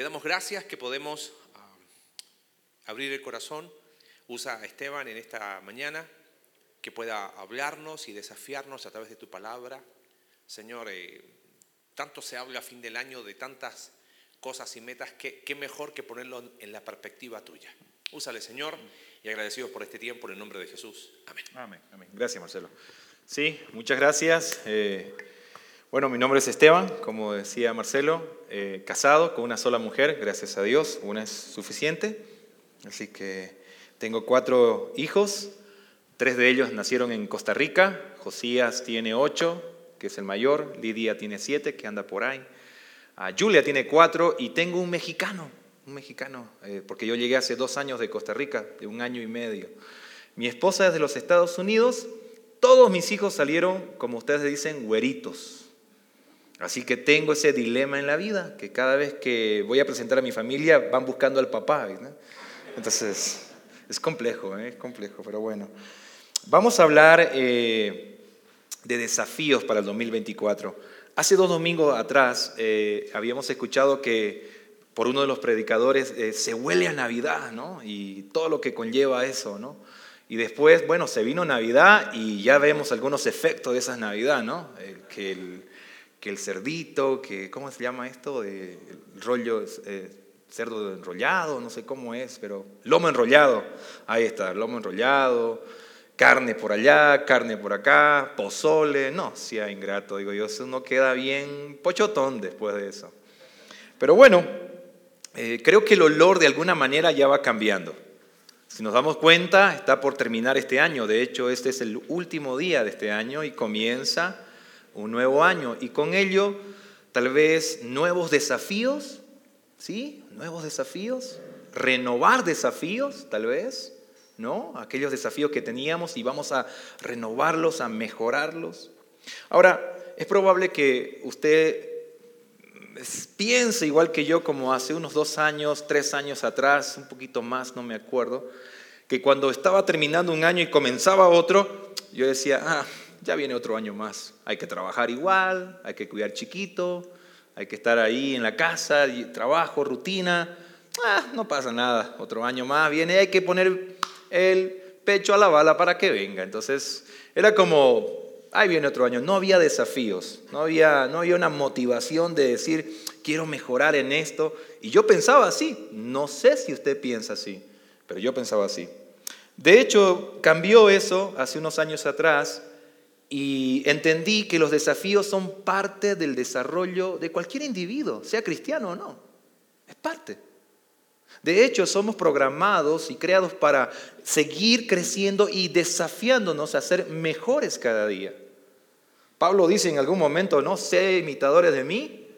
Te damos gracias que podemos ah, abrir el corazón. Usa a Esteban en esta mañana, que pueda hablarnos y desafiarnos a través de tu palabra. Señor, eh, tanto se habla a fin del año de tantas cosas y metas, que qué mejor que ponerlo en la perspectiva tuya. Úsale, Señor, y agradecidos por este tiempo en el nombre de Jesús. Amén. Amén. Amén. Gracias, Marcelo. Sí, muchas gracias. Eh, bueno, mi nombre es Esteban, como decía Marcelo, eh, casado con una sola mujer, gracias a Dios, una es suficiente. Así que tengo cuatro hijos, tres de ellos nacieron en Costa Rica, Josías tiene ocho, que es el mayor, Lidia tiene siete, que anda por ahí, a Julia tiene cuatro y tengo un mexicano, un mexicano, eh, porque yo llegué hace dos años de Costa Rica, de un año y medio. Mi esposa es de los Estados Unidos todos mis hijos salieron, como ustedes dicen, güeritos. Así que tengo ese dilema en la vida, que cada vez que voy a presentar a mi familia van buscando al papá. Entonces, es complejo, ¿eh? es complejo, pero bueno. Vamos a hablar eh, de desafíos para el 2024. Hace dos domingos atrás eh, habíamos escuchado que por uno de los predicadores se huele a Navidad, ¿no? Y todo lo que conlleva eso, ¿no? Y después, bueno, se vino Navidad y ya vemos algunos efectos de esa Navidad, ¿no? que, el, que, el, cerdito, que, ¿cómo se llama esto? el rollo, eh, cerdo enrollado, no sé cómo es, pero lomo enrollado, ahí está, lomo enrollado, carne por allá, carne por acá, pozole, no, sea ingrato, digo yo, uno queda bien pochotón después de eso. Pero bueno, eh, creo que el olor de alguna manera ya va cambiando. Si nos damos cuenta, está por terminar este año. De hecho, este es el último día de este año y comienza un nuevo año. Y con ello, tal vez nuevos desafíos, ¿sí? Nuevos desafíos. Renovar desafíos, tal vez, ¿no? Aquellos desafíos que teníamos y vamos a renovarlos, a mejorarlos. Ahora, es probable que usted piense igual que yo como hace unos dos años, tres años atrás, un poquito más, no me acuerdo, que cuando estaba terminando un año y comenzaba otro, yo decía, ah, ya viene otro año más, hay que trabajar igual, hay que cuidar chiquito, hay que estar ahí en la casa, trabajo, rutina, ah, no pasa nada, otro año más viene, hay que poner el pecho a la bala para que venga. Entonces, era como ahí viene otro año. No había desafíos, no había, no había una motivación de decir, quiero mejorar en esto. Y yo pensaba así, no sé si usted piensa así, pero yo pensaba así. De hecho, cambió eso hace unos años atrás y entendí que los desafíos son parte del desarrollo de cualquier individuo, sea cristiano o no. Es parte. De hecho, somos programados y creados para seguir creciendo y desafiándonos a ser mejores cada día. Pablo dice en algún momento, no sé imitadores de mí,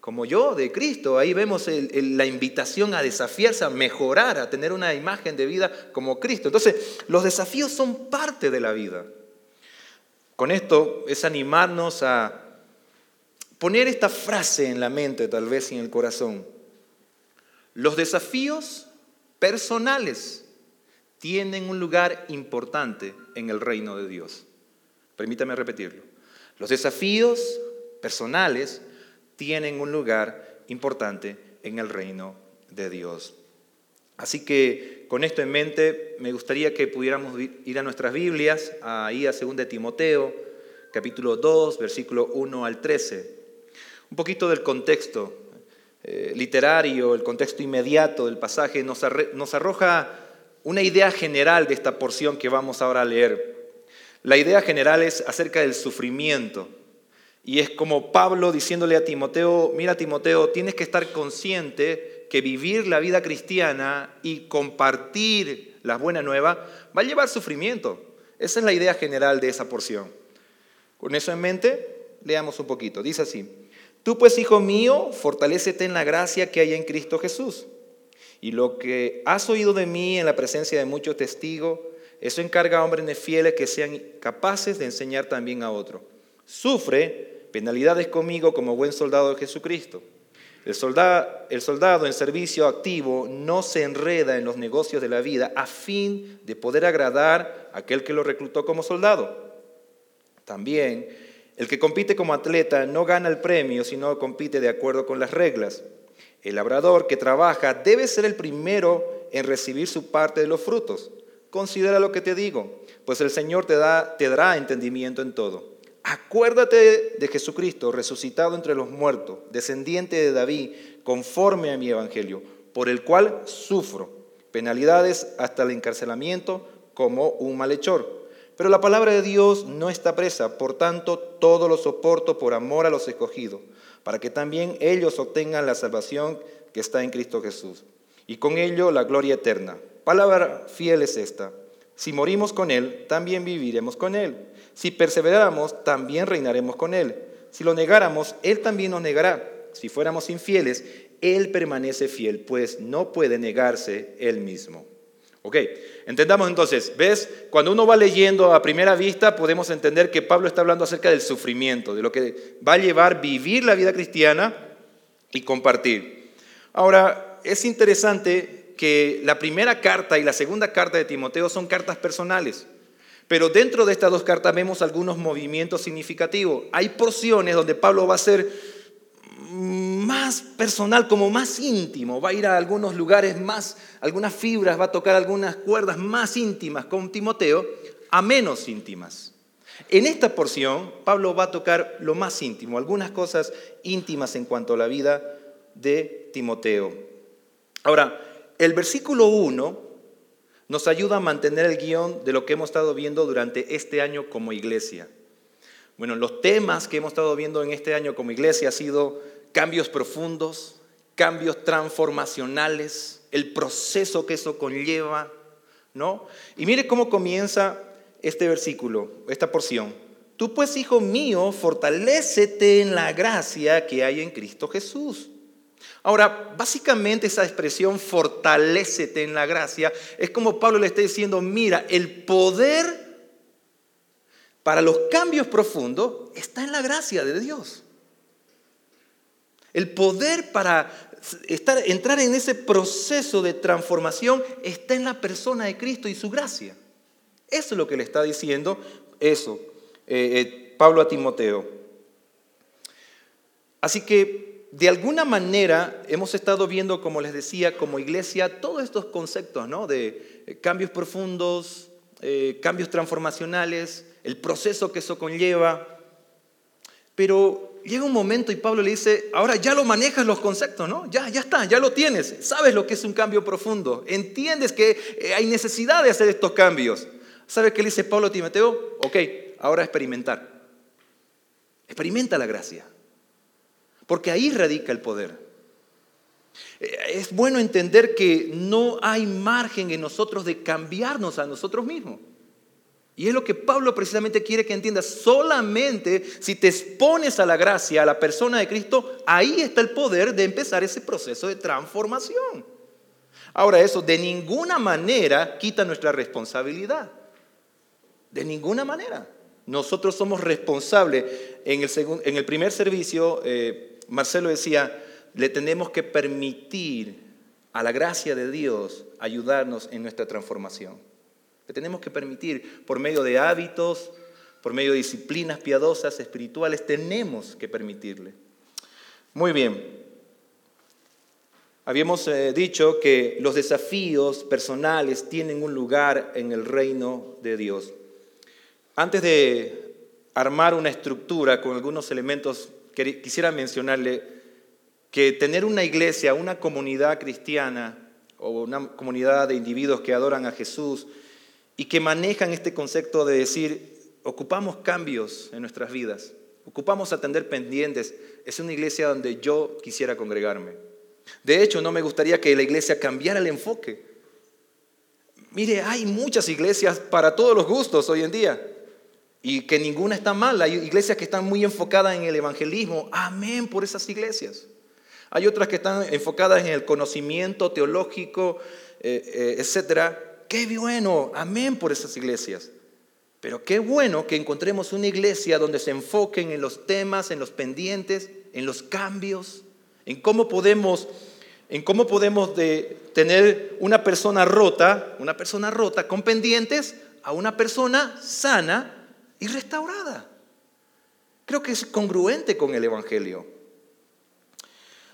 como yo, de Cristo. Ahí vemos la invitación a desafiarse, a mejorar, a tener una imagen de vida como Cristo. Entonces, los desafíos son parte de la vida. Con esto es animarnos a poner esta frase en la mente, tal vez en el corazón. Los desafíos personales tienen un lugar importante en el reino de Dios. Permítame repetirlo. Los desafíos personales tienen un lugar importante en el reino de Dios. Así que con esto en mente me gustaría que pudiéramos ir a nuestras Biblias, ahí a 2 Timoteo, capítulo 2, versículo 1 al 13. Un poquito del contexto eh, literario, el contexto inmediato del pasaje, nos, nos arroja una idea general de esta porción que vamos ahora a leer. La idea general es acerca del sufrimiento. Y es como Pablo diciéndole a Timoteo, mira Timoteo, tienes que estar consciente que vivir la vida cristiana y compartir las buenas nuevas va a llevar sufrimiento. Esa es la idea general de esa porción. Con eso en mente, leamos un poquito. Dice así, Tú pues, hijo mío, fortalécete en la gracia que hay en Cristo Jesús. Y lo que has oído de mí en la presencia de muchos testigos, eso encarga a hombres fieles que sean capaces de enseñar también a otros. Sufre penalidades conmigo como buen soldado de Jesucristo. El soldado, en servicio activo no se enreda en los negocios de la vida a fin de poder agradar a aquel que lo reclutó como soldado. También el que compite como atleta no gana el premio, sino compite de acuerdo con las reglas. El labrador que trabaja debe ser el primero en recibir su parte de los frutos. Considera lo que te digo, pues el Señor te dará entendimiento en todo. Acuérdate de Jesucristo, resucitado entre los muertos, descendiente de David, conforme a mi evangelio, por el cual sufro penalidades hasta el encarcelamiento como un malhechor. Pero la palabra de Dios no está presa, por tanto todo lo soporto por amor a los escogidos para que también ellos obtengan la salvación que está en Cristo Jesús, y con ello la gloria eterna. Palabra fiel es esta. Si morimos con Él, también viviremos con Él. Si perseveráramos, también reinaremos con Él. Si lo negáramos, Él también nos negará. Si fuéramos infieles, Él permanece fiel, pues no puede negarse Él mismo. Ok, entendamos entonces, ¿ves? Cuando uno va leyendo a primera vista, podemos entender que Pablo está hablando acerca del sufrimiento, de lo que va a llevar vivir la vida cristiana y compartir. Ahora, es interesante que la primera carta y la segunda carta de Timoteo son cartas personales, pero dentro de estas dos cartas vemos algunos movimientos significativos. Hay porciones donde Pablo va a ser más personal, como más íntimo. Va a ir a algunos lugares más, algunas fibras, va a tocar algunas cuerdas más íntimas con Timoteo, a menos íntimas. En esta porción, Pablo va a tocar lo más íntimo, algunas cosas íntimas en cuanto a la vida de Timoteo. Ahora, el versículo 1 nos ayuda a mantener el guion de lo que hemos estado viendo durante este año como iglesia. Bueno, los temas que hemos estado viendo en este año como iglesia ha sido cambios profundos, cambios transformacionales, el proceso que eso conlleva, ¿no? Y mire cómo comienza este versículo, esta porción. Tú pues, hijo mío, fortalécete en la gracia que hay en Cristo Jesús. Ahora, básicamente esa expresión fortalécete en la gracia es como Pablo le está diciendo, mira, el poder para los cambios profundos está en la gracia de Dios. El poder para entrar en ese proceso de transformación está en la persona de Cristo y su gracia. Eso es lo que le está diciendo eso eh, eh, Pablo a Timoteo. Así que de alguna manera hemos estado viendo, como les decía, como iglesia, todos estos conceptos ¿no? de eh, cambios profundos, cambios transformacionales, el proceso que eso conlleva. Pero llega un momento y Pablo le dice, ahora ya lo manejas los conceptos, ¿no? Ya, ya está, ya lo tienes. Sabes lo que es un cambio profundo. Entiendes que eh, hay necesidad de hacer estos cambios. ¿Sabes qué le dice Pablo a Timoteo? Ok, ahora experimentar. Experimenta la gracia. Porque ahí radica el poder. Eh, es bueno entender que no hay margen en nosotros de cambiarnos a nosotros mismos. Y es lo que Pablo precisamente quiere que entiendas. Solamente si te expones a la gracia, a la persona de Cristo, ahí está el poder de empezar ese proceso de transformación. Ahora eso de ninguna manera quita nuestra responsabilidad. De ninguna manera. Nosotros somos responsables. En el, en el primer servicio, eh, Marcelo decía, le tenemos que permitir a la gracia de Dios ayudarnos en nuestra transformación. Le tenemos que permitir por medio de hábitos, por medio de disciplinas piadosas, espirituales, tenemos que permitirle. Muy bien. Habíamos eh, dicho que los desafíos personales tienen un lugar en el reino de Dios. Antes de armar una estructura con algunos elementos, quisiera mencionarle que tener una iglesia, una comunidad cristiana o una comunidad de individuos que adoran a Jesús, y que manejan este concepto de decir, ocupamos cambios en nuestras vidas, ocupamos atender pendientes. Es una iglesia donde yo quisiera congregarme. De hecho, no me gustaría que la iglesia cambiara el enfoque. Mire, hay muchas iglesias para todos los gustos hoy en día y que ninguna está mal. Hay iglesias que están muy enfocadas en el evangelismo. Amén por esas iglesias. Hay otras que están enfocadas en el conocimiento teológico, eh, eh, etcétera qué bueno, amén por esas iglesias. Pero qué bueno que encontremos una iglesia donde se enfoquen en los temas, en los pendientes, en los cambios, en cómo podemos, en cómo podemos de tener una persona rota, una persona rota con pendientes, a una persona sana y restaurada. Creo que es congruente con el Evangelio.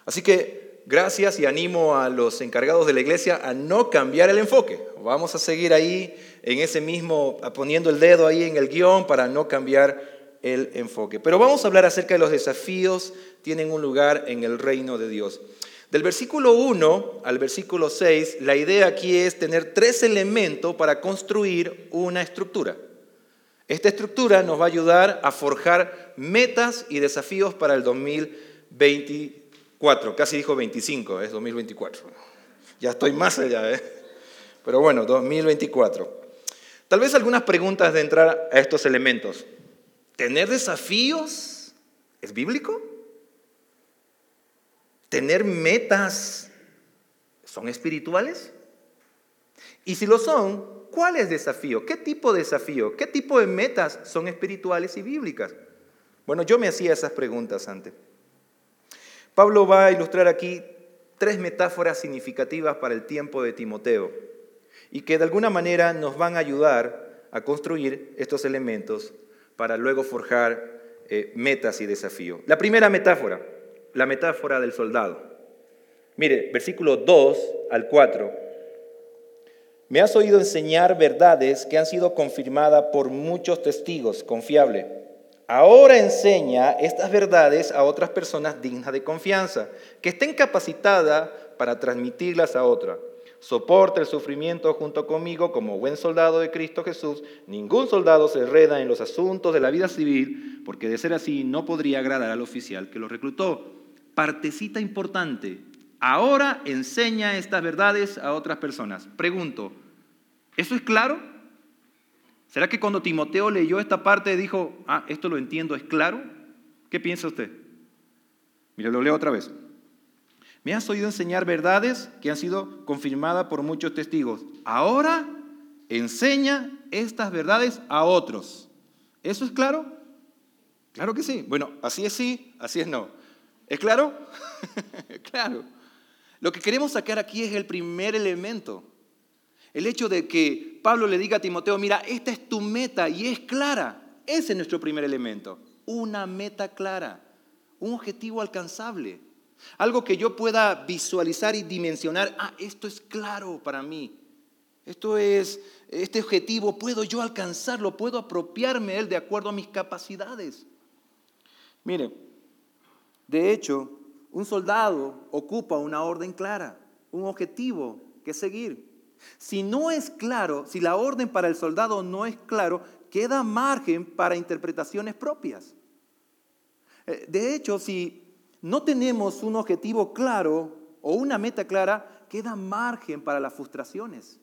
Así que gracias y animo a los encargados de la iglesia a no cambiar el enfoque. Vamos a seguir ahí en ese mismo, poniendo el dedo ahí en el guion para no cambiar el enfoque. Pero vamos a hablar acerca de los desafíos que tienen un lugar en el reino de Dios. Del versículo 1 al versículo 6, la idea aquí es tener tres elementos para construir una estructura. Esta estructura nos va a ayudar a forjar metas y desafíos para el 2024. Casi dijo 25, es 2024. Ya estoy más allá, ¿eh? Pero bueno, 2024. Tal vez algunas preguntas de entrar a estos elementos. ¿Tener desafíos es bíblico? ¿Tener metas son espirituales? Y si lo son, ¿cuál es desafío? ¿Qué tipo de desafío? ¿Qué tipo de metas son espirituales y bíblicas? Bueno, yo me hacía esas preguntas antes. Pablo va a ilustrar aquí tres metáforas significativas para el tiempo de Timoteo y que de alguna manera nos van a ayudar a construir estos elementos para luego forjar eh, metas y desafíos. La primera metáfora, la metáfora del soldado. Mire, versículo 2 al 4. Me has oído enseñar verdades que han sido confirmadas por muchos testigos confiables. Ahora enseña estas verdades a otras personas dignas de confianza, que estén capacitadas para transmitirlas a otras soporta el sufrimiento junto conmigo como buen soldado de Cristo Jesús. Ningún soldado se enreda en los asuntos de la vida civil, porque de ser así no podría agradar al oficial que lo reclutó. Partecita importante. Ahora enseña estas verdades a otras personas. Pregunto, ¿eso es claro? ¿Será que cuando Timoteo leyó esta parte dijo, ah, esto lo entiendo, es claro? ¿Qué piensa usted? Mire, lo leo otra vez. Me has oído enseñar verdades que han sido confirmadas por muchos testigos. Ahora enseña estas verdades a otros. ¿Eso es claro? Claro que sí. Bueno, así es sí, así es no. ¿Es claro? claro. Lo que queremos sacar aquí es el primer elemento. El hecho de que Pablo le diga a Timoteo, mira, esta es tu meta y es clara. Ese es nuestro primer elemento. Una meta clara, un objetivo alcanzable. Algo que yo pueda visualizar y dimensionar, ah, esto es claro para mí. Esto es, este objetivo puedo yo alcanzarlo, puedo apropiarme de él de acuerdo a mis capacidades. Mire, de hecho, un soldado ocupa una orden clara, un objetivo que seguir. Si no es claro, si la orden para el soldado no es claro, queda margen para interpretaciones propias. Eh, de hecho, si no tenemos un objetivo claro o una meta clara, queda margen para las frustraciones.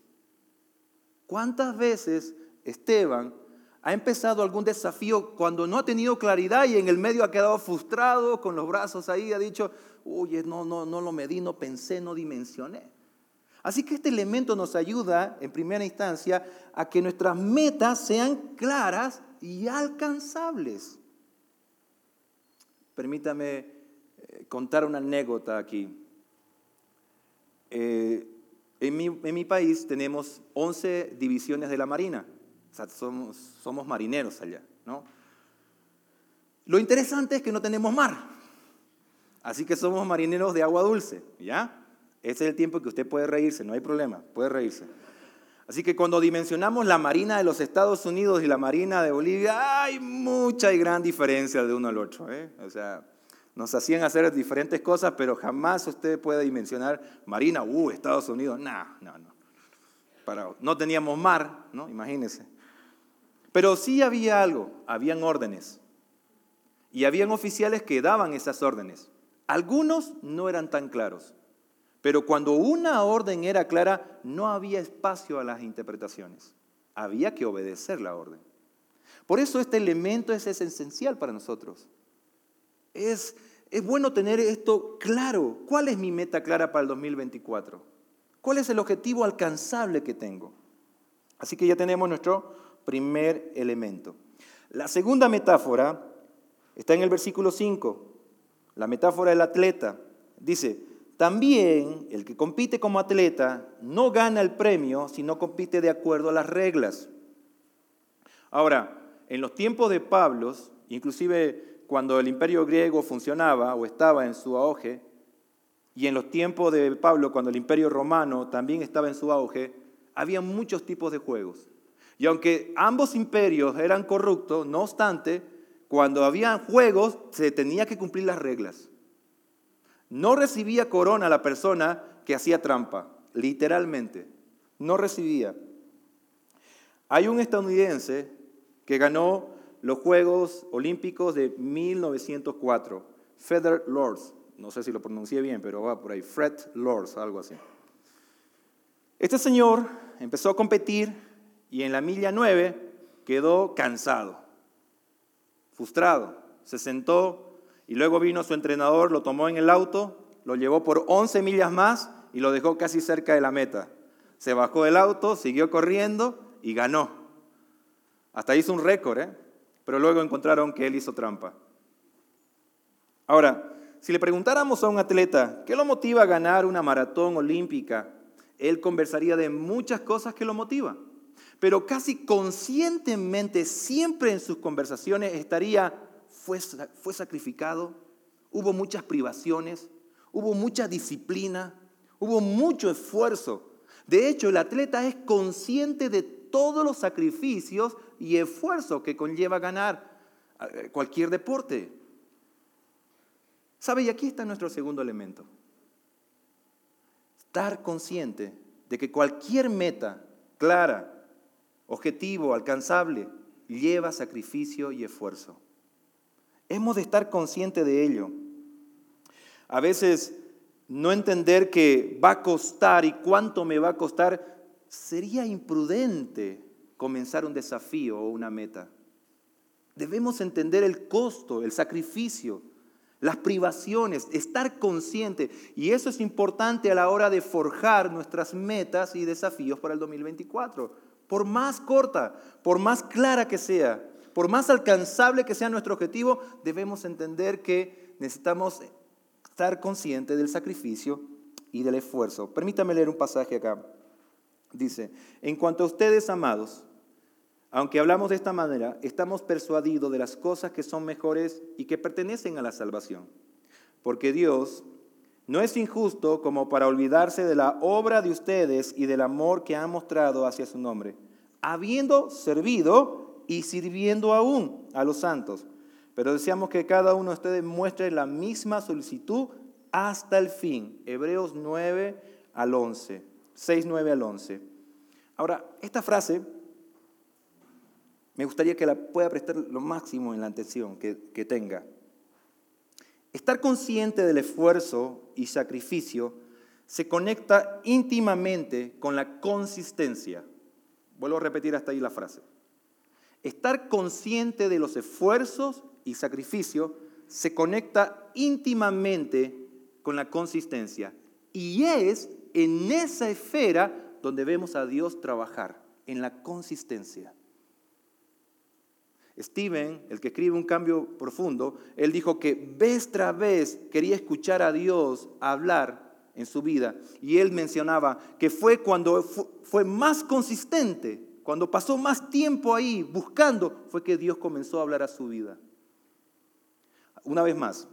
¿Cuántas veces Esteban ha empezado algún desafío cuando no ha tenido claridad y en el medio ha quedado frustrado con los brazos ahí, ha dicho, oye, no, no, no lo medí, no pensé, no dimensioné. Así que este elemento nos ayuda en primera instancia a que nuestras metas sean claras y alcanzables. Permítame contar una anécdota aquí. Eh, en, mi, país tenemos 11 divisiones de la Marina. Somos, somos marineros allá, ¿no? Lo interesante es que no tenemos mar. Así que somos marineros de agua dulce, ¿ya? Ese es el tiempo que usted puede reírse, no hay problema, puede reírse. Así que cuando dimensionamos la Marina de los Estados Unidos y la Marina de Bolivia, hay mucha y gran diferencia de uno al otro. ¿eh? O sea, nos hacían hacer diferentes cosas, pero jamás usted puede dimensionar Marina, uh, Estados Unidos, no, no, no. No teníamos mar, ¿no? Imagínense. Pero sí había algo, habían órdenes. Y habían oficiales que daban esas órdenes. Algunos no eran tan claros. Pero cuando una orden era clara, no había espacio a las interpretaciones. Había que obedecer la orden. Por eso este elemento es esencial para nosotros. Es es bueno tener esto claro. ¿Cuál es mi meta clara para el 2024? ¿Cuál es el objetivo alcanzable que tengo? Así que ya tenemos nuestro primer elemento. La segunda metáfora está en el versículo 5, la metáfora del atleta. Dice, también el que compite como atleta no gana el premio si no compite de acuerdo a las reglas. Ahora, en los tiempos de Pablos, inclusive cuando el imperio griego funcionaba o estaba en su auge, y en los tiempos de Pablo, cuando el imperio romano también estaba en su auge, había muchos tipos de juegos. Y aunque ambos imperios eran corruptos, no obstante, cuando había juegos se tenía que cumplir las reglas. No recibía corona la persona que hacía trampa, literalmente. No recibía. Hay un estadounidense que ganó los Juegos Olímpicos de 1904, Feather Lords. No sé si lo pronuncié bien, pero va por ahí. Fred Lords, algo así. Este señor empezó a competir y en la milla 9 quedó cansado, frustrado. Se sentó y luego vino su entrenador, lo tomó en el auto, lo llevó por 11 millas más y lo dejó casi cerca de la meta. Se bajó del auto, siguió corriendo y ganó. Hasta hizo un récord, ¿eh? pero luego encontraron que él hizo trampa. Ahora, si le preguntáramos a un atleta qué lo motiva a ganar una maratón olímpica, él conversaría de muchas cosas que lo motivan. Pero casi conscientemente, siempre en sus conversaciones estaría, fue, fue sacrificado, hubo muchas privaciones, hubo mucha disciplina, hubo mucho esfuerzo. De hecho, el atleta es consciente de todos los sacrificios y esfuerzos que conlleva ganar eh, cualquier deporte. ¿Sabe? Y aquí está nuestro segundo elemento. Estar consciente de que cualquier meta clara, objetivo, alcanzable, lleva sacrificio y esfuerzo. Hemos de estar conscientes de ello. A veces no entender que va a costar y cuánto me va a costar, sería imprudente comenzar un desafío o una meta. Debemos entender el costo, el sacrificio, las privaciones, estar consciente. Y eso es importante a la hora de forjar nuestras metas y desafíos para el 2024. Por más corta, por más clara que sea, por más alcanzable que sea nuestro objetivo, debemos entender que necesitamos estar conscientes del sacrificio y del esfuerzo. Permítame leer un pasaje acá. Dice, en cuanto a ustedes, amados, aunque hablamos de esta manera, estamos persuadidos de las cosas que son mejores y que pertenecen a la salvación. Porque Dios no es injusto como para olvidarse de la obra de ustedes y del amor que han mostrado hacia su nombre, habiendo servido y sirviendo aún a los santos. Pero deseamos que cada uno de ustedes muestre la misma solicitud hasta el fin. Hebreos 9 al 11, 6, 9 al 11. Ahora, esta frase me gustaría que la pueda prestar lo máximo en la atención que, que tenga. Estar consciente del esfuerzo y sacrificio se conecta íntimamente con la consistencia. Vuelvo a repetir hasta ahí la frase. Estar consciente de los esfuerzos y sacrificio se conecta íntimamente con la consistencia. Y es en esa esfera donde vemos a Dios trabajar, en la consistencia. Steven, el que escribe un cambio profundo, él dijo que vez tras vez quería escuchar a Dios hablar en su vida. Y él mencionaba que fue cuando fue más consistente, cuando pasó más tiempo ahí buscando, fue que Dios comenzó a hablar a su vida. Una vez más,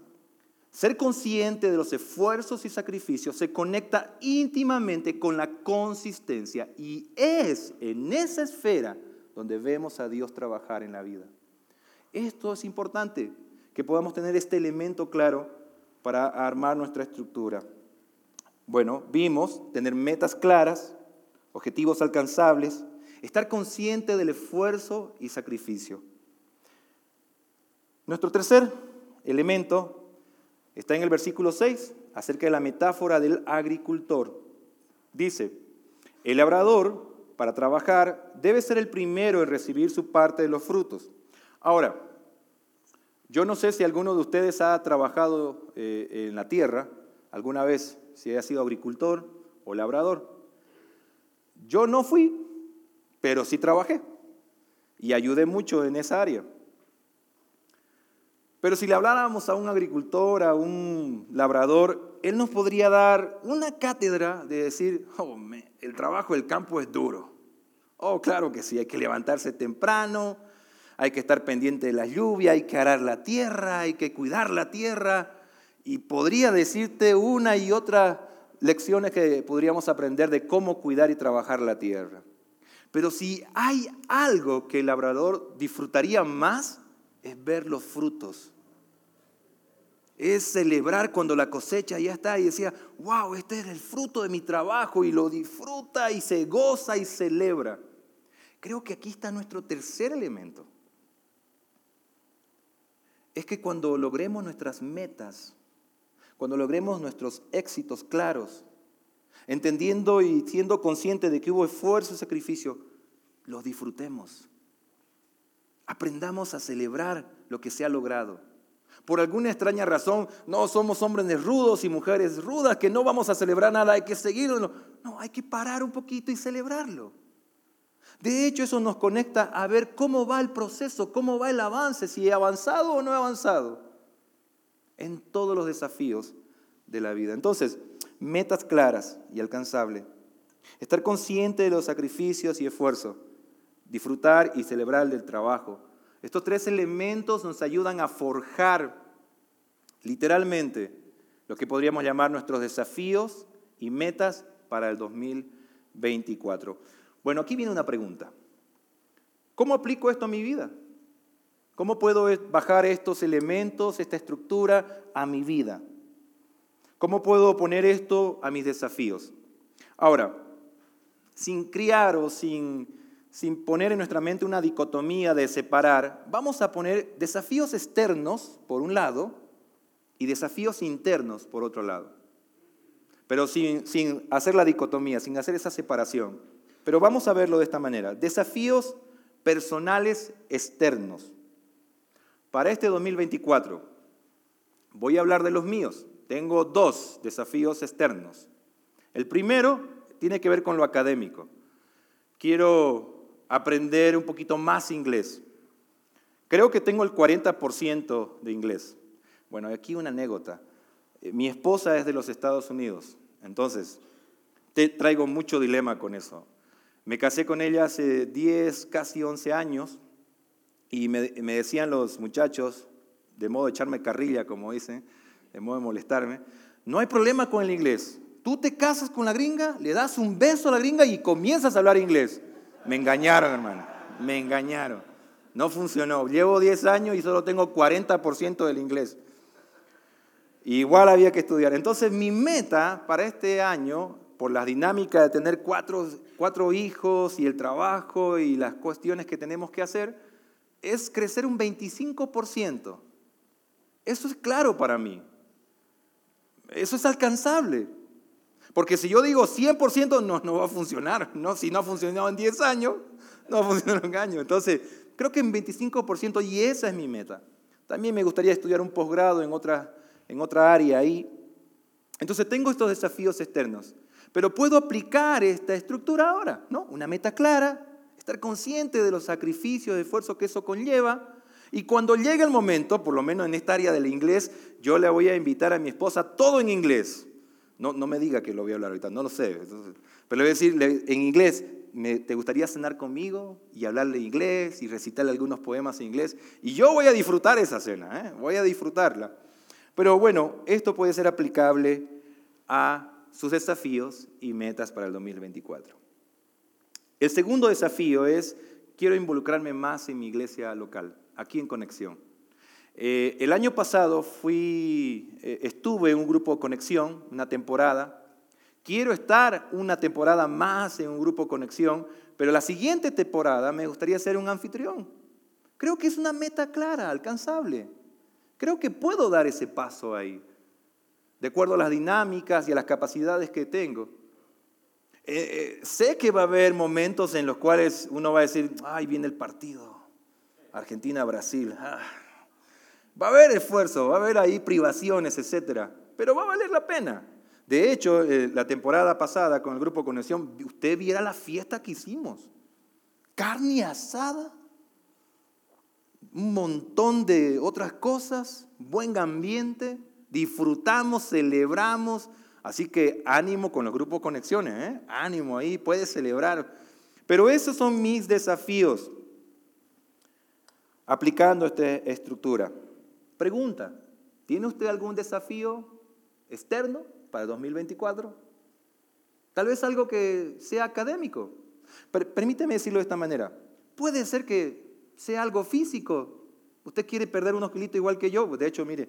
ser consciente de los esfuerzos y sacrificios se conecta íntimamente con la consistencia y es en esa esfera donde vemos a Dios trabajar en la vida. Esto es importante, que podamos tener este elemento claro para armar nuestra estructura. Bueno, vimos tener metas claras, objetivos alcanzables, estar consciente del esfuerzo y sacrificio. Nuestro tercer elemento está en el versículo 6, acerca de la metáfora del agricultor. Dice, el labrador, para trabajar, debe ser el primero en recibir su parte de los frutos. Ahora, yo no sé si alguno de ustedes ha trabajado eh, en la tierra alguna vez, si ha sido agricultor o labrador. Yo no fui, pero sí trabajé y ayudé mucho en esa área. Pero si le habláramos a un agricultor, a un labrador, él nos podría dar una cátedra de decir, oh, el trabajo del campo es duro. Oh, claro que sí, hay que levantarse temprano, hay que estar pendiente de la lluvia, hay que arar la tierra, hay que cuidar la tierra. y podría decirte una y otra lecciones que podríamos aprender de cómo cuidar y trabajar la tierra. Pero si hay algo que el labrador disfrutaría más, es ver los frutos. Es celebrar cuando la cosecha ya está y decía, wow, este es el fruto de mi trabajo y lo disfruta y se goza y celebra. Creo que aquí está nuestro tercer elemento. Es que cuando logremos nuestras metas, cuando logremos nuestros éxitos claros, entendiendo y siendo conscientes de que hubo esfuerzo y sacrificio, los disfrutemos. Aprendamos a celebrar lo que se ha logrado. Por alguna extraña razón, no somos hombres rudos y mujeres rudas, que no vamos a celebrar nada, hay que seguirlo. No, hay que parar un poquito y celebrarlo. De hecho, eso nos conecta a ver cómo va el proceso, cómo va el avance, si he avanzado o no he avanzado en todos los desafíos de la vida. Entonces, metas claras y alcanzables. Estar consciente de los sacrificios y esfuerzos. Disfrutar y celebrar del trabajo. Estos tres elementos nos ayudan a forjar literalmente lo que podríamos llamar nuestros desafíos y metas para el 2024. Bueno, aquí viene una pregunta. ¿Cómo aplico esto a mi vida? ¿Cómo puedo bajar estos elementos, esta estructura a mi vida? ¿Cómo puedo poner esto a mis desafíos? Ahora, sin criar o sin, sin poner en nuestra mente una dicotomía de separar, vamos a poner desafíos externos por un lado y desafíos internos por otro lado. Pero sin, sin hacer la dicotomía, sin hacer esa separación. Pero vamos a verlo de esta manera. Desafíos personales externos. Para este 2024 voy a hablar de los míos. Tengo dos desafíos externos. El primero tiene que ver con lo académico. Quiero aprender un poquito más inglés. Creo que tengo el 40% de inglés. Bueno, aquí una anécdota. Eh, mi esposa es de los Estados Unidos, entonces te traigo mucho dilema con eso. Me casé con ella hace 10, casi 11 años y me, decían los muchachos, de modo de echarme carrilla, como dicen, de modo de molestarme, no hay problema con el inglés. Tú te casas con la gringa, le das un beso a la gringa y comienzas a hablar inglés. Me engañaron, hermano. Me engañaron. No funcionó. Llevo 10 años y solo tengo 40% del inglés. Igual había que estudiar. Entonces mi meta para este año, por la dinámica de tener cuatro, cuatro hijos y el trabajo y las cuestiones que tenemos que hacer, es crecer un 25%. Eso es claro para mí. Eso es alcanzable. Porque si yo digo 100% no, no va a funcionar. ¿no? Si no ha funcionado en 10 años, no va a funcionar en un año. Entonces, creo que en 25% y esa es mi meta. También me gustaría estudiar un posgrado en otra, en otra área ahí. Entonces tengo estos desafíos externos. Pero puedo aplicar esta estructura ahora, ¿no? Una meta clara, estar consciente de los sacrificios, de esfuerzo que eso conlleva. Y cuando llegue el momento, por lo menos en esta área del inglés, yo le voy a invitar a mi esposa todo en inglés. No, no me diga que lo voy a hablar ahorita, no lo sé. pero le voy a decir en inglés, ¿te gustaría cenar conmigo y hablarle inglés y recitarle algunos poemas en inglés? Y yo voy a disfrutar esa cena, ¿eh? voy a disfrutarla. Pero bueno, esto puede ser aplicable a sus desafíos y metas para el 2024. El segundo desafío es, quiero involucrarme más en mi iglesia local, aquí en Conexión. Eh, el año pasado fui, eh, estuve en un grupo Conexión, una temporada. Quiero estar una temporada más en un grupo Conexión, pero la siguiente temporada me gustaría ser un anfitrión. Creo que es una meta clara, alcanzable. Creo que puedo dar ese paso ahí, de acuerdo a las dinámicas y a las capacidades que tengo. Eh, sé que va a haber momentos en los cuales uno va a decir, ay, viene el partido, Argentina-Brasil. Ah, va a haber esfuerzo, va a haber ahí privaciones, etcétera, pero va a valer la pena. De hecho, eh, la temporada pasada con el grupo Conexión, usted viera la fiesta que hicimos. Carne asada, un montón de otras cosas, buen ambiente, disfrutamos, celebramos, Así que ánimo con los grupos conexiones, ¿eh? ánimo ahí, puedes celebrar. Pero esos son mis desafíos aplicando esta estructura. Pregunta, ¿Tiene usted algún desafío externo para el 2024? Tal vez algo que sea académico. permíteme decirlo de esta manera. Puede ser que sea algo físico. Usted quiere perder unos kilitos igual que yo. De hecho, mire,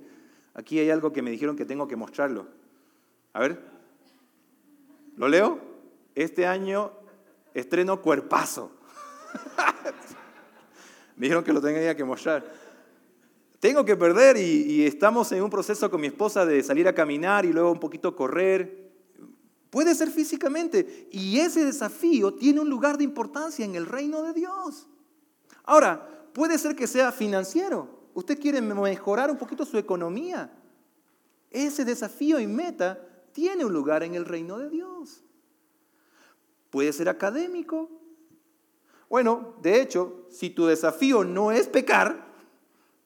aquí hay algo que me dijeron que tengo que mostrarlo. A ver. ¿Lo leo? Este año estreno cuerpazo. me dijeron que lo tenía que mostrar. Tengo que perder y, estamos en un proceso con mi esposa de salir a caminar y luego un poquito correr. Puede ser físicamente. Y ese desafío tiene un lugar de importancia en el reino de Dios. Ahora, puede ser que sea financiero. Usted quiere mejorar un poquito su economía. Ese desafío y meta tiene un lugar en el reino de Dios. Puede ser académico. Bueno, de hecho, si tu desafío no es pecar,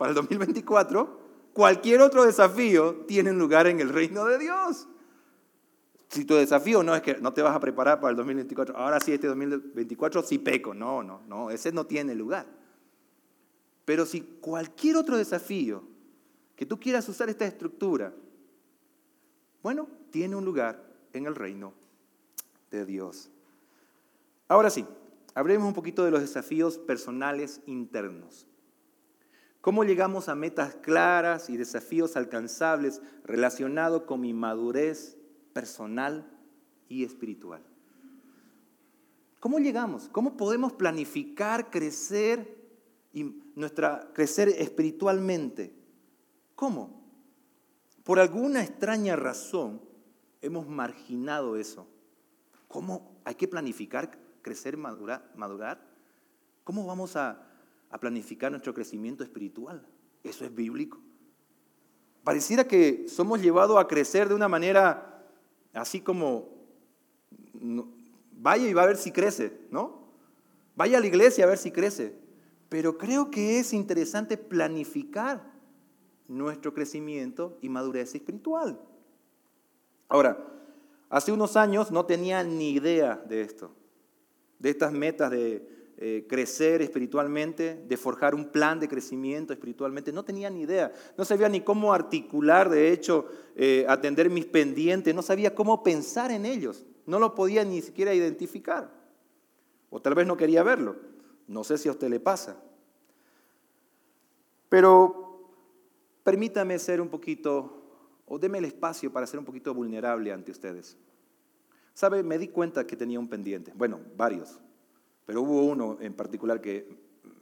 para el 2024, cualquier otro desafío tiene lugar en el reino de Dios. Si tu desafío no es que no te vas a preparar para el 2024, ahora sí, este 2024 sí peco. No, no, no, ese no tiene lugar. Pero si cualquier otro desafío que tú quieras usar esta estructura, bueno, tiene un lugar en el reino de Dios. Ahora sí, hablemos un poquito de los desafíos personales internos. ¿Cómo llegamos a metas claras y desafíos alcanzables relacionados con mi madurez personal y espiritual? ¿Cómo llegamos? ¿Cómo podemos planificar crecer y nuestra crecer espiritualmente? ¿Cómo? Por alguna extraña razón hemos marginado eso. ¿Cómo hay que planificar crecer, madurar? madurar? ¿Cómo vamos a a planificar nuestro crecimiento espiritual. Eso es bíblico. Pareciera que somos llevados a crecer de una manera así como, vaya y va a ver si crece, ¿no? Vaya a la iglesia a ver si crece. Pero creo que es interesante planificar nuestro crecimiento y madurez espiritual. Ahora, hace unos años no tenía ni idea de esto, de estas metas de eh, crecer espiritualmente, de forjar un plan de crecimiento espiritualmente. No tenía ni idea, no sabía ni cómo articular, de hecho, eh, atender mis pendientes, no sabía cómo pensar en ellos, no lo podía ni siquiera identificar. O tal vez no quería verlo, no sé si a usted le pasa. Pero permítame ser un poquito, o deme el espacio para ser un poquito vulnerable ante ustedes. ¿Sabe? Me di cuenta que tenía un pendiente, bueno, varios pero hubo uno en particular que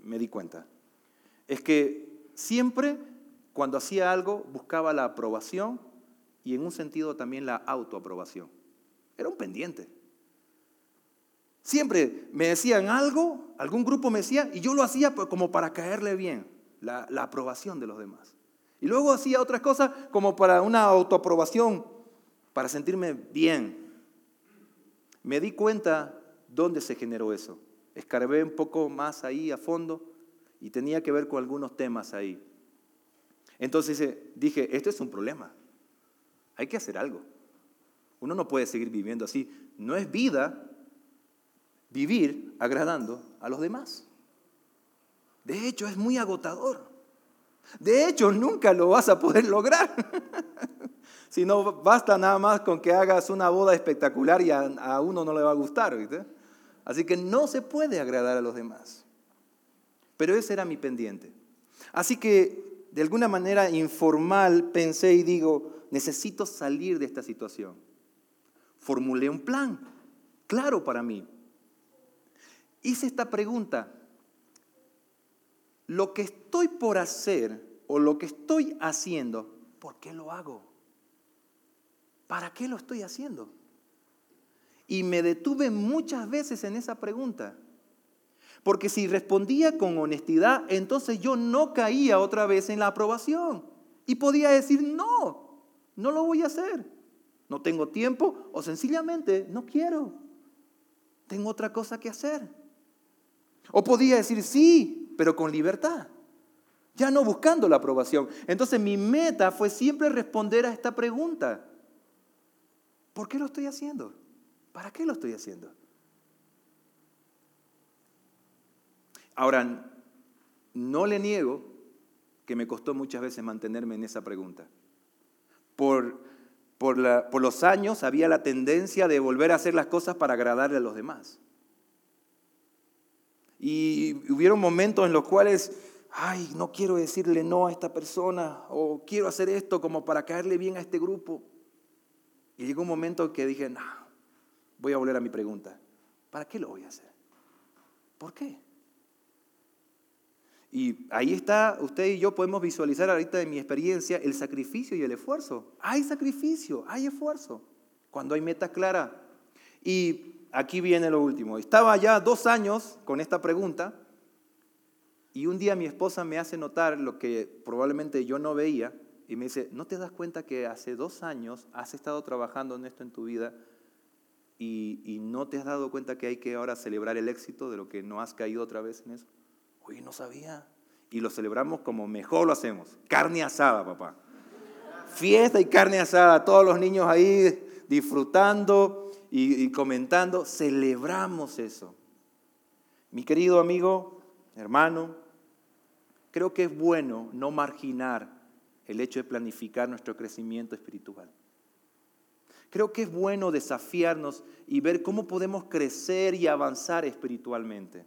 me di cuenta. Es que siempre cuando hacía algo buscaba la aprobación y en un sentido también la autoaprobación. Era un pendiente. Siempre me decían algo, algún grupo me decía, y yo lo hacía como para caerle bien, la, la aprobación de los demás. Y luego hacía otras cosas como para una autoaprobación, para sentirme bien. Me di cuenta dónde se generó eso. Escarbé un poco más ahí a fondo y tenía que ver con algunos temas ahí. Entonces dije, esto es un problema. Hay que hacer algo. Uno no puede seguir viviendo así. No es vida vivir agradando a los demás. De hecho, es muy agotador. De hecho, nunca lo vas a poder lograr. si no, basta nada más con que hagas una boda espectacular y a, uno no le va a gustar. ¿viste? Así que no se puede agradar a los demás. Pero ese era mi pendiente. Así que de alguna manera informal pensé y digo, necesito salir de esta situación. Formulé un plan, claro para mí. Hice esta pregunta, lo que estoy por hacer o lo que estoy haciendo, ¿por qué lo hago? ¿Para qué lo estoy haciendo? Y me detuve muchas veces en esa pregunta. Porque si respondía con honestidad, entonces yo no caía otra vez en la aprobación. Y podía decir, no, no lo voy a hacer. No tengo tiempo o sencillamente no quiero. Tengo otra cosa que hacer. O podía decir, sí, pero con libertad. Ya no buscando la aprobación. Entonces mi meta fue siempre responder a esta pregunta. ¿Por qué lo estoy haciendo? ¿Para qué lo estoy haciendo? Ahora, no le niego que me costó muchas veces mantenerme en esa pregunta. por, por, por los años había la tendencia de volver a hacer las cosas para agradarle a los demás. Y hubieron momentos en los cuales, ay, no quiero decirle no a esta persona o quiero hacer esto como para caerle bien a este grupo. Y llegó un momento que dije, no, voy a volver a mi pregunta. ¿Para qué lo voy a hacer? ¿Por qué? Y ahí está, usted y yo podemos visualizar ahorita en mi experiencia el sacrificio y el esfuerzo. Hay sacrificio, hay esfuerzo, cuando hay meta clara. Y aquí viene lo último. Estaba ya dos años con esta pregunta y un día mi esposa me hace notar lo que probablemente yo no veía y me dice, ¿no te das cuenta que hace dos años has estado trabajando en esto en tu vida y, no te has dado cuenta que hay que ahora celebrar el éxito de lo que no has caído otra vez en eso? Oye, no sabía. Y lo celebramos como mejor lo hacemos. Carne asada, papá. Fiesta y carne asada. Todos los niños ahí disfrutando y, comentando, celebramos eso. Mi querido amigo, hermano, creo que es bueno no marginar el hecho de planificar nuestro crecimiento espiritual. Creo que es bueno desafiarnos y ver cómo podemos crecer y avanzar espiritualmente.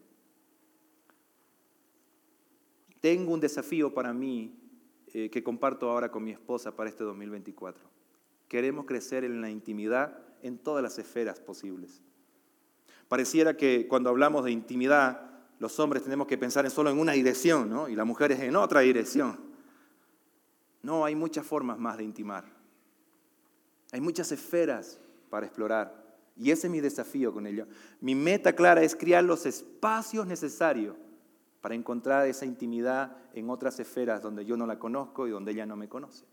Tengo un desafío para mí eh, que comparto ahora con mi esposa para este 2024. Queremos crecer en la intimidad en todas las esferas posibles. Pareciera que cuando hablamos de intimidad, los hombres tenemos que pensar en solo en una dirección, ¿no? Y las mujeres en otra dirección. No, hay muchas formas más de intimar. Hay muchas esferas para explorar. Y ese es mi desafío con ello. Mi meta clara es crear los espacios necesarios para encontrar esa intimidad en otras esferas donde yo no la conozco y donde ella no me conoce.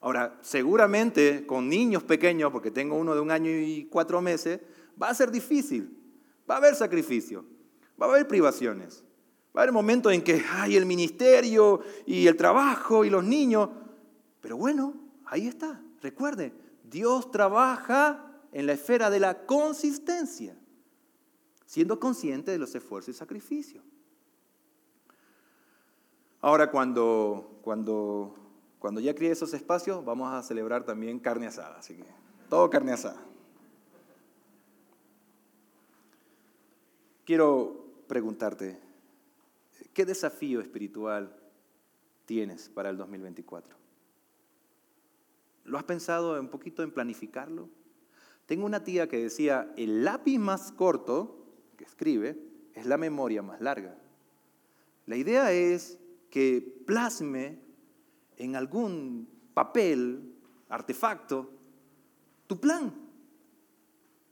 Ahora, seguramente con niños pequeños, porque tengo uno de un año y cuatro meses, va a ser difícil. Va a haber sacrificio, va a haber privaciones. Va a haber momentos en que hay el ministerio y el trabajo y los niños. Pero bueno, ahí está. Recuerde, Dios trabaja en la esfera de la consistencia, siendo consciente de los esfuerzos y sacrificios. Ahora, cuando, cuando cuando ya críe esos espacios, vamos a celebrar también carne asada. Así que, todo carne asada. Quiero preguntarte, ¿qué desafío espiritual tienes para el 2024? ¿Lo has pensado un poquito en planificarlo? Tengo una tía que decía, el lápiz más corto que escribe es la memoria más larga. La idea es que plasme en algún papel, artefacto, tu plan.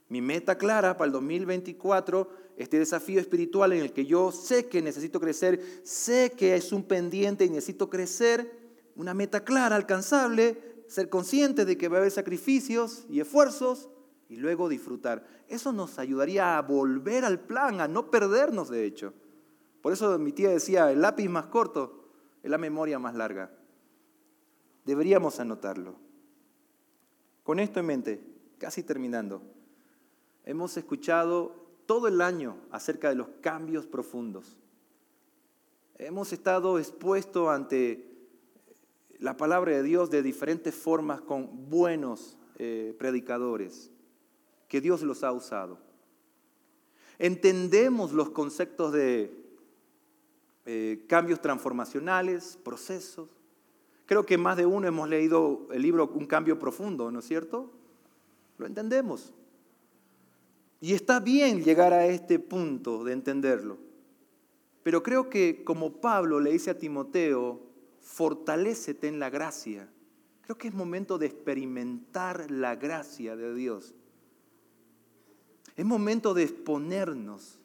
Mi meta clara para el 2024, este desafío espiritual en el que yo sé que necesito crecer, sé que es un pendiente y necesito crecer, una meta clara, alcanzable, ser consciente de que va a haber sacrificios y esfuerzos y luego disfrutar. Eso nos ayudaría a volver al plan, a no perdernos de hecho. Por eso mi tía decía, el lápiz más corto es la memoria más larga. Deberíamos anotarlo. Con esto en mente, casi terminando, hemos escuchado todo el año acerca de los cambios profundos. Hemos estado expuestos ante la palabra de Dios de diferentes formas con buenos eh, predicadores, que Dios los ha usado. Entendemos los conceptos de eh, cambios transformacionales, procesos. Creo que más de uno hemos leído el libro Un cambio profundo, ¿no es cierto? Lo entendemos. Y está bien llegar a este punto de entenderlo. Pero creo que como Pablo le dice a Timoteo, fortalécete en la gracia. Creo que es momento de experimentar la gracia de Dios. Es momento de exponernos.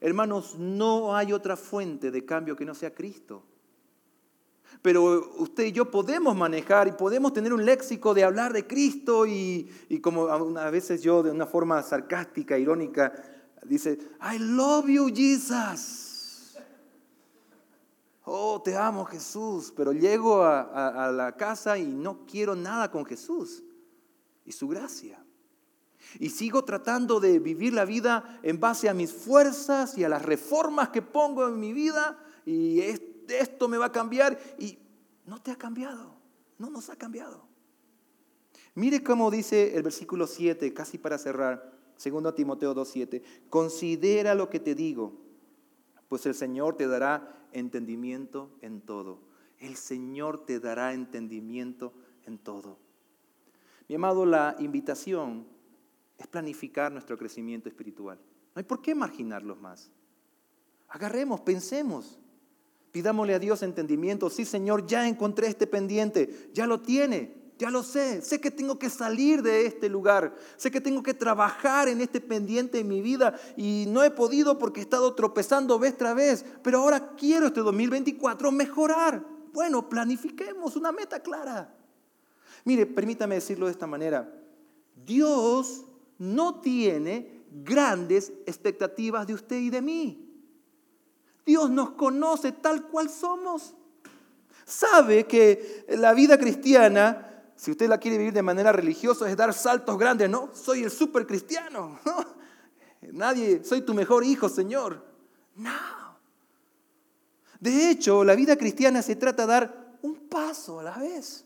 Hermanos, no hay otra fuente de cambio que no sea Cristo pero usted y yo podemos manejar y podemos tener un léxico de hablar de Cristo y, como a veces yo de una forma sarcástica, irónica, dice, I love you Jesus. Oh, te amo Jesús, pero llego a, la casa y no quiero nada con Jesús y su gracia. Y sigo tratando de vivir la vida en base a mis fuerzas y a las reformas que pongo en mi vida y esto me va a cambiar y no te ha cambiado, no nos ha cambiado. Mire cómo dice el versículo 7, casi para cerrar, segundo Timoteo 2.7. Considera lo que te digo, pues el Señor te dará entendimiento en todo. El Señor te dará entendimiento en todo. Mi amado, la invitación es planificar nuestro crecimiento espiritual. No hay por qué marginarlos más. Agarremos, pensemos. Pidámosle a Dios entendimiento. Sí, Señor, ya encontré este pendiente. Ya lo tiene. Ya lo sé. Sé que tengo que salir de este lugar. Sé que tengo que trabajar en este pendiente en mi vida. Y no he podido porque he estado tropezando vez tras vez. Pero ahora quiero este 2024 mejorar. Bueno, planifiquemos una meta clara. Mire, permítame decirlo de esta manera. Dios no tiene grandes expectativas de usted y de mí. Dios nos conoce tal cual somos. Sabe que la vida cristiana, si usted la quiere vivir de manera religiosa, es dar saltos grandes. No, soy el super cristiano. Nadie, soy tu mejor hijo, Señor. No. De hecho, la vida cristiana se trata de dar un paso a la vez.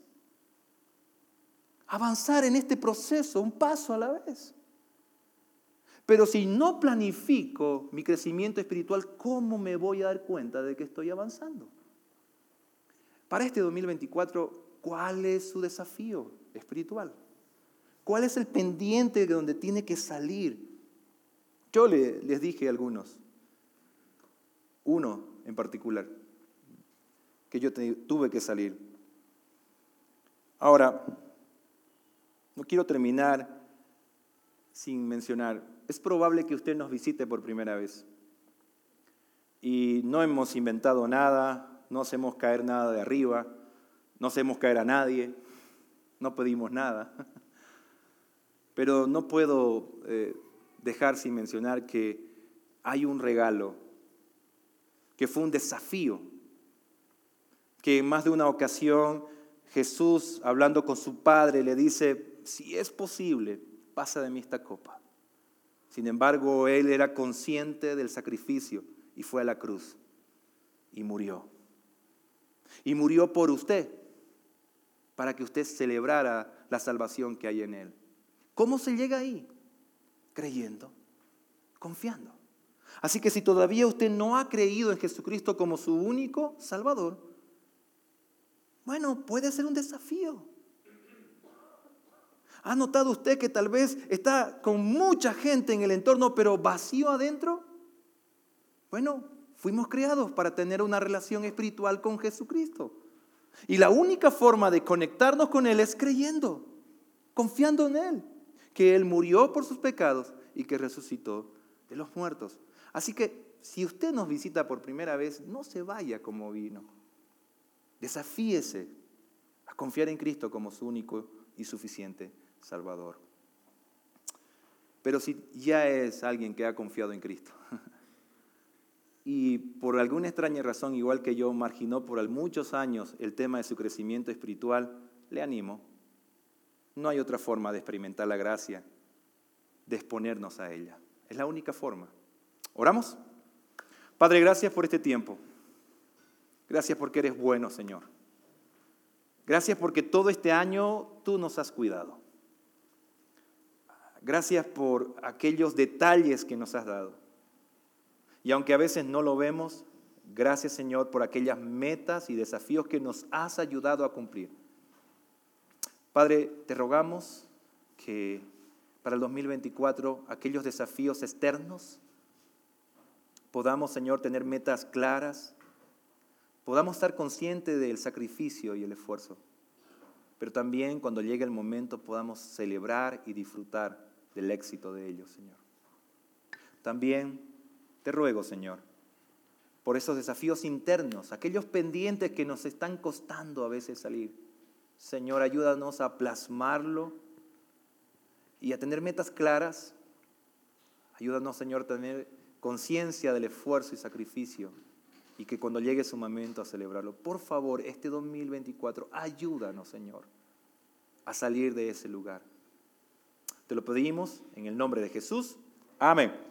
Avanzar en este proceso, un paso a la vez. Pero si no planifico mi crecimiento espiritual, ¿cómo me voy a dar cuenta de que estoy avanzando? Para este 2024, ¿cuál es su desafío espiritual? ¿Cuál es el pendiente de donde tiene que salir? Yo les dije algunos, uno en particular, que yo tuve que salir. Ahora, no quiero terminar sin mencionar es probable que usted nos visite por primera vez. Y no hemos inventado nada, no hacemos caer nada de arriba, no hacemos caer a nadie, no pedimos nada. Pero no puedo eh, dejar sin mencionar que hay un regalo, que fue un desafío, que en más de una ocasión Jesús, hablando con su Padre, le dice, si es posible, pasa de mí esta copa. Sin embargo, él era consciente del sacrificio y fue a la cruz y murió. Y murió por usted, para que usted celebrara la salvación que hay en él. ¿Cómo se llega ahí? Creyendo, confiando. Así que si todavía usted no ha creído en Jesucristo como su único Salvador, bueno, puede ser un desafío. ¿Ha notado usted que tal vez está con mucha gente en el entorno, pero vacío adentro? Bueno, fuimos creados para tener una relación espiritual con Jesucristo. Y la única forma de conectarnos con Él es creyendo, confiando en Él, que Él murió por sus pecados y que resucitó de los muertos. Así que si usted nos visita por primera vez, no se vaya como vino. Desafíese a confiar en Cristo como su único y suficiente Salvador. Pero si ya es alguien que ha confiado en Cristo y por alguna extraña razón, igual que yo, marginó por muchos años el tema de su crecimiento espiritual, le animo. No hay otra forma de experimentar la gracia, de exponernos a ella. Es la única forma. ¿Oramos? Padre, gracias por este tiempo. Gracias porque eres bueno, Señor. Gracias porque todo este año tú nos has cuidado. Gracias por aquellos detalles que nos has dado. Y aunque a veces no lo vemos, gracias Señor por aquellas metas y desafíos que nos has ayudado a cumplir. Padre, te rogamos que para el 2024 aquellos desafíos externos podamos, Señor, tener metas claras, podamos estar conscientes del sacrificio y el esfuerzo, pero también cuando llegue el momento podamos celebrar y disfrutar del éxito de ellos, Señor. También te ruego, Señor, por esos desafíos internos, aquellos pendientes que nos están costando a veces salir. Señor, ayúdanos a plasmarlo y a tener metas claras. Ayúdanos, Señor, a tener conciencia del esfuerzo y sacrificio y que cuando llegue su momento a celebrarlo, por favor, este 2024, ayúdanos, Señor, a salir de ese lugar. Te lo pedimos en el nombre de Jesús. Amén.